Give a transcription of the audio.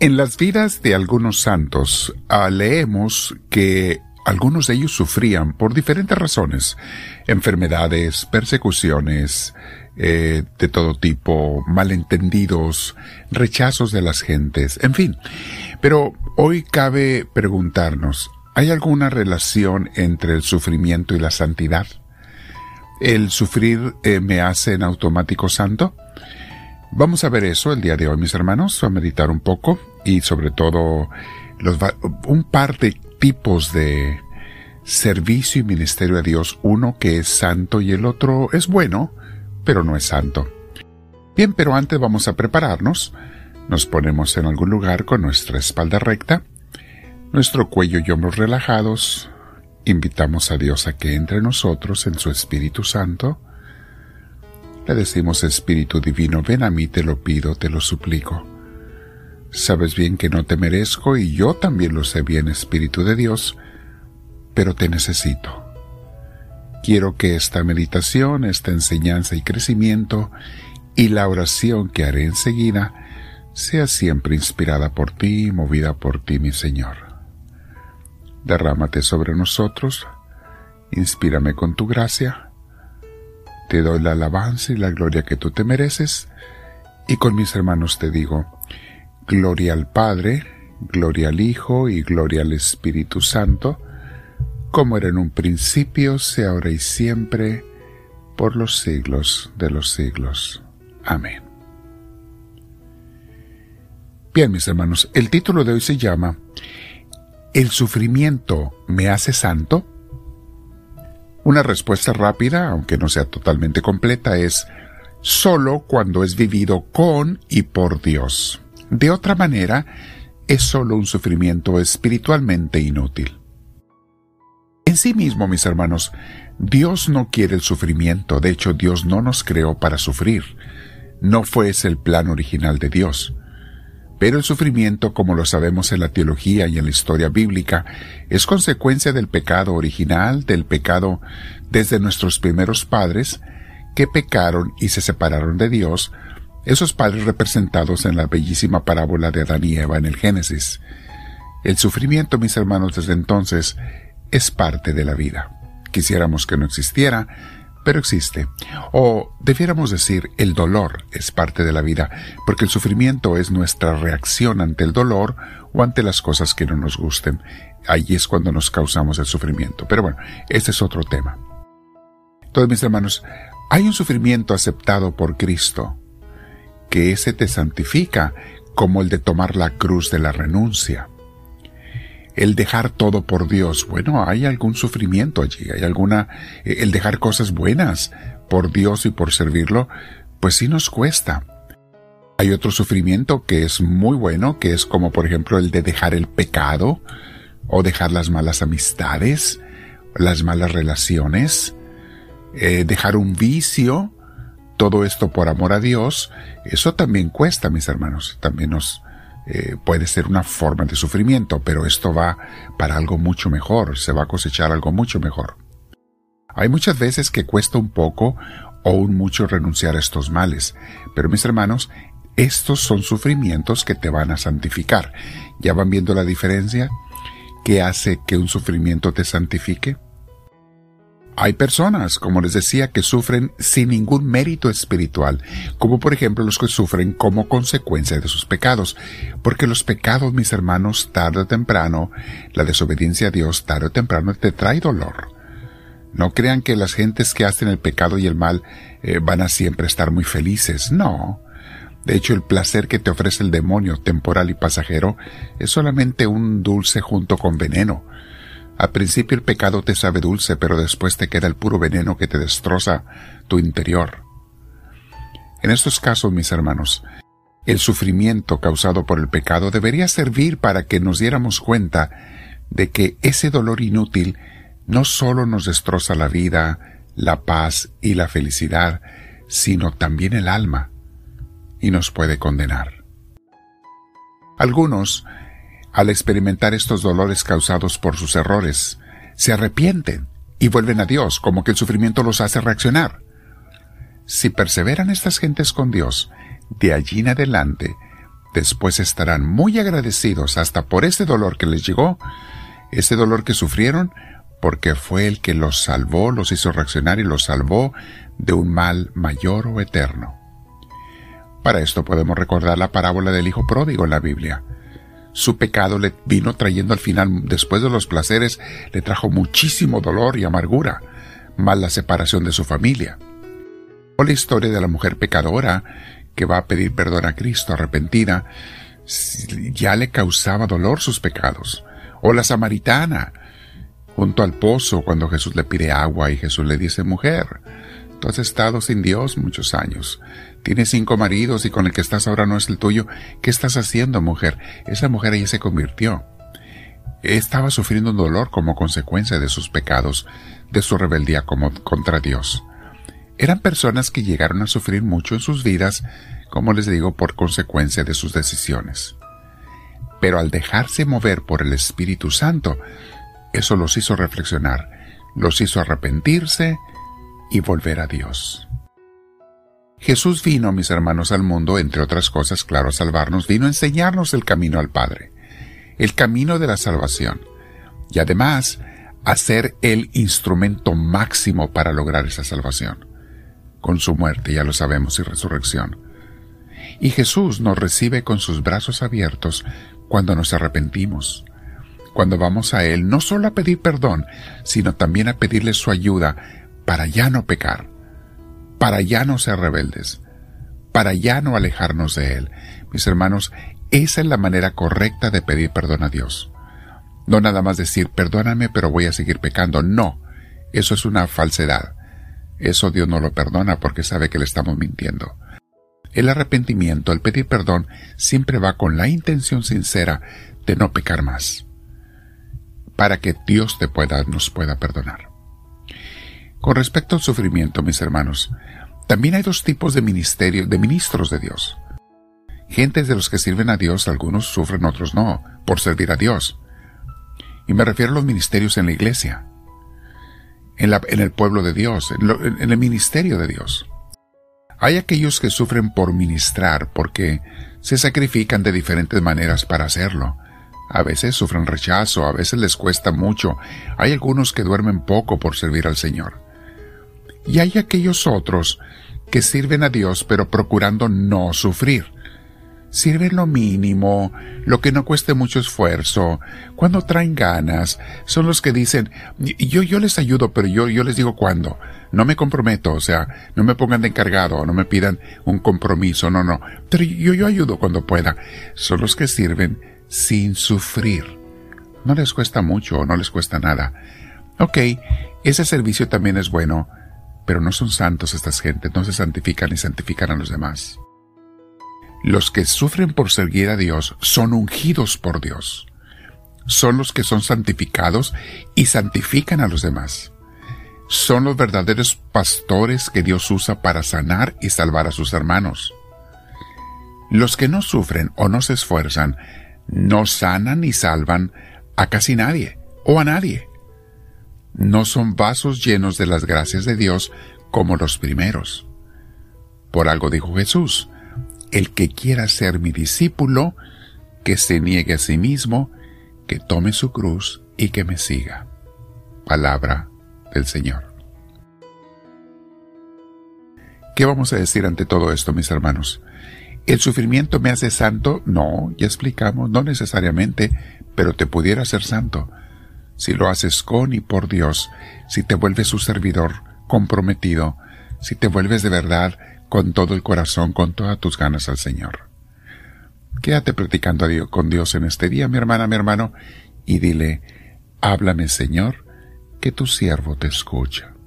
En las vidas de algunos santos ah, leemos que algunos de ellos sufrían por diferentes razones, enfermedades, persecuciones, eh, de todo tipo, malentendidos, rechazos de las gentes, en fin. Pero hoy cabe preguntarnos, ¿hay alguna relación entre el sufrimiento y la santidad? ¿El sufrir eh, me hace en automático santo? Vamos a ver eso el día de hoy, mis hermanos, a meditar un poco y sobre todo un par de tipos de servicio y ministerio a Dios, uno que es santo y el otro es bueno, pero no es santo. Bien, pero antes vamos a prepararnos. Nos ponemos en algún lugar con nuestra espalda recta, nuestro cuello y hombros relajados. Invitamos a Dios a que entre nosotros en su Espíritu Santo le decimos, Espíritu Divino, ven a mí, te lo pido, te lo suplico. Sabes bien que no te merezco y yo también lo sé bien, Espíritu de Dios, pero te necesito. Quiero que esta meditación, esta enseñanza y crecimiento y la oración que haré enseguida sea siempre inspirada por ti y movida por ti, mi Señor. Derrámate sobre nosotros, inspírame con tu gracia, te doy la alabanza y la gloria que tú te mereces, y con mis hermanos te digo, gloria al Padre, gloria al Hijo y gloria al Espíritu Santo, como era en un principio, sea ahora y siempre, por los siglos de los siglos. Amén. Bien, mis hermanos, el título de hoy se llama ¿El sufrimiento me hace santo? Una respuesta rápida, aunque no sea totalmente completa, es solo cuando es vivido con y por Dios. De otra manera, es solo un sufrimiento espiritualmente inútil. En sí mismo, mis hermanos, Dios no quiere el sufrimiento, de hecho Dios no nos creó para sufrir. No fue ese el plan original de Dios. Pero el sufrimiento, como lo sabemos en la teología y en la historia bíblica, es consecuencia del pecado original, del pecado desde nuestros primeros padres, que pecaron y se separaron de Dios, esos padres representados en la bellísima parábola de Adán y Eva en el Génesis. El sufrimiento, mis hermanos, desde entonces, es parte de la vida. Quisiéramos que no existiera, pero existe. O debiéramos decir, el dolor es parte de la vida, porque el sufrimiento es nuestra reacción ante el dolor o ante las cosas que no nos gusten. Ahí es cuando nos causamos el sufrimiento. Pero bueno, ese es otro tema. Entonces, mis hermanos, hay un sufrimiento aceptado por Cristo, que ese te santifica, como el de tomar la cruz de la renuncia el dejar todo por Dios. Bueno, hay algún sufrimiento allí, hay alguna, eh, el dejar cosas buenas por Dios y por servirlo, pues sí nos cuesta. Hay otro sufrimiento que es muy bueno, que es como por ejemplo el de dejar el pecado, o dejar las malas amistades, las malas relaciones, eh, dejar un vicio, todo esto por amor a Dios, eso también cuesta, mis hermanos, también nos, eh, puede ser una forma de sufrimiento, pero esto va para algo mucho mejor, se va a cosechar algo mucho mejor. Hay muchas veces que cuesta un poco o un mucho renunciar a estos males, pero mis hermanos, estos son sufrimientos que te van a santificar. ¿Ya van viendo la diferencia? ¿Qué hace que un sufrimiento te santifique? Hay personas, como les decía, que sufren sin ningún mérito espiritual, como por ejemplo los que sufren como consecuencia de sus pecados, porque los pecados, mis hermanos, tarde o temprano, la desobediencia a Dios tarde o temprano te trae dolor. No crean que las gentes que hacen el pecado y el mal eh, van a siempre estar muy felices, no. De hecho, el placer que te ofrece el demonio temporal y pasajero es solamente un dulce junto con veneno al principio el pecado te sabe dulce, pero después te queda el puro veneno que te destroza tu interior. En estos casos, mis hermanos, el sufrimiento causado por el pecado debería servir para que nos diéramos cuenta de que ese dolor inútil no solo nos destroza la vida, la paz y la felicidad, sino también el alma, y nos puede condenar. Algunos al experimentar estos dolores causados por sus errores, se arrepienten y vuelven a Dios, como que el sufrimiento los hace reaccionar. Si perseveran estas gentes con Dios, de allí en adelante después estarán muy agradecidos hasta por ese dolor que les llegó, ese dolor que sufrieron, porque fue el que los salvó, los hizo reaccionar y los salvó de un mal mayor o eterno. Para esto podemos recordar la parábola del Hijo Pródigo en la Biblia. Su pecado le vino trayendo al final, después de los placeres, le trajo muchísimo dolor y amargura, más la separación de su familia. O la historia de la mujer pecadora que va a pedir perdón a Cristo arrepentida, ya le causaba dolor sus pecados. O la samaritana, junto al pozo, cuando Jesús le pide agua y Jesús le dice, mujer, tú has estado sin Dios muchos años. Tienes cinco maridos y con el que estás ahora no es el tuyo. ¿Qué estás haciendo, mujer? Esa mujer ahí se convirtió. Estaba sufriendo un dolor como consecuencia de sus pecados, de su rebeldía como contra Dios. Eran personas que llegaron a sufrir mucho en sus vidas, como les digo, por consecuencia de sus decisiones. Pero al dejarse mover por el Espíritu Santo, eso los hizo reflexionar, los hizo arrepentirse y volver a Dios. Jesús vino, mis hermanos, al mundo, entre otras cosas, claro, a salvarnos, vino a enseñarnos el camino al Padre, el camino de la salvación, y además a ser el instrumento máximo para lograr esa salvación, con su muerte, ya lo sabemos, y resurrección. Y Jesús nos recibe con sus brazos abiertos cuando nos arrepentimos, cuando vamos a Él no solo a pedir perdón, sino también a pedirle su ayuda para ya no pecar para ya no ser rebeldes, para ya no alejarnos de Él. Mis hermanos, esa es la manera correcta de pedir perdón a Dios. No nada más decir, perdóname, pero voy a seguir pecando. No, eso es una falsedad. Eso Dios no lo perdona porque sabe que le estamos mintiendo. El arrepentimiento, el pedir perdón, siempre va con la intención sincera de no pecar más, para que Dios te pueda, nos pueda perdonar. Con respecto al sufrimiento, mis hermanos, también hay dos tipos de ministerio, de ministros de Dios. Gentes de los que sirven a Dios, algunos sufren, otros no, por servir a Dios. Y me refiero a los ministerios en la iglesia, en, el pueblo de Dios, en el ministerio de Dios. Hay aquellos que sufren por ministrar, porque se sacrifican de diferentes maneras para hacerlo. A veces sufren rechazo, a veces les cuesta mucho. Hay algunos que duermen poco por servir al Señor. Y hay aquellos otros que sirven a Dios pero procurando no sufrir. Sirven lo mínimo, lo que no cueste mucho esfuerzo, cuando traen ganas, son los que dicen, yo, yo les ayudo, pero yo, yo les digo cuándo. No me comprometo, o sea, no me pongan de encargado, no me pidan un compromiso, no, no. Pero yo, yo ayudo cuando pueda. Son los que sirven sin sufrir. No les cuesta mucho, no les cuesta nada. Ok, ese servicio también es bueno, pero no son santos estas gentes, no se santifican ni santifican a los demás. Los que sufren por seguir a Dios son ungidos por Dios. Son los que son santificados y santifican a los demás. Son los verdaderos pastores que Dios usa para sanar y salvar a sus hermanos. Los que no sufren o no se esfuerzan, no sanan ni salvan a casi nadie o a nadie no son vasos llenos de las gracias de Dios como los primeros. Por algo dijo Jesús, el que quiera ser mi discípulo, que se niegue a sí mismo, que tome su cruz y que me siga. Palabra del Señor. ¿Qué vamos a decir ante todo esto, mis hermanos? ¿El sufrimiento me hace santo? No, ya explicamos, no necesariamente, pero te pudiera ser santo si lo haces con y por Dios, si te vuelves su servidor comprometido, si te vuelves de verdad con todo el corazón, con todas tus ganas al Señor. Quédate practicando con Dios en este día, mi hermana, mi hermano, y dile, háblame Señor, que tu siervo te escucha.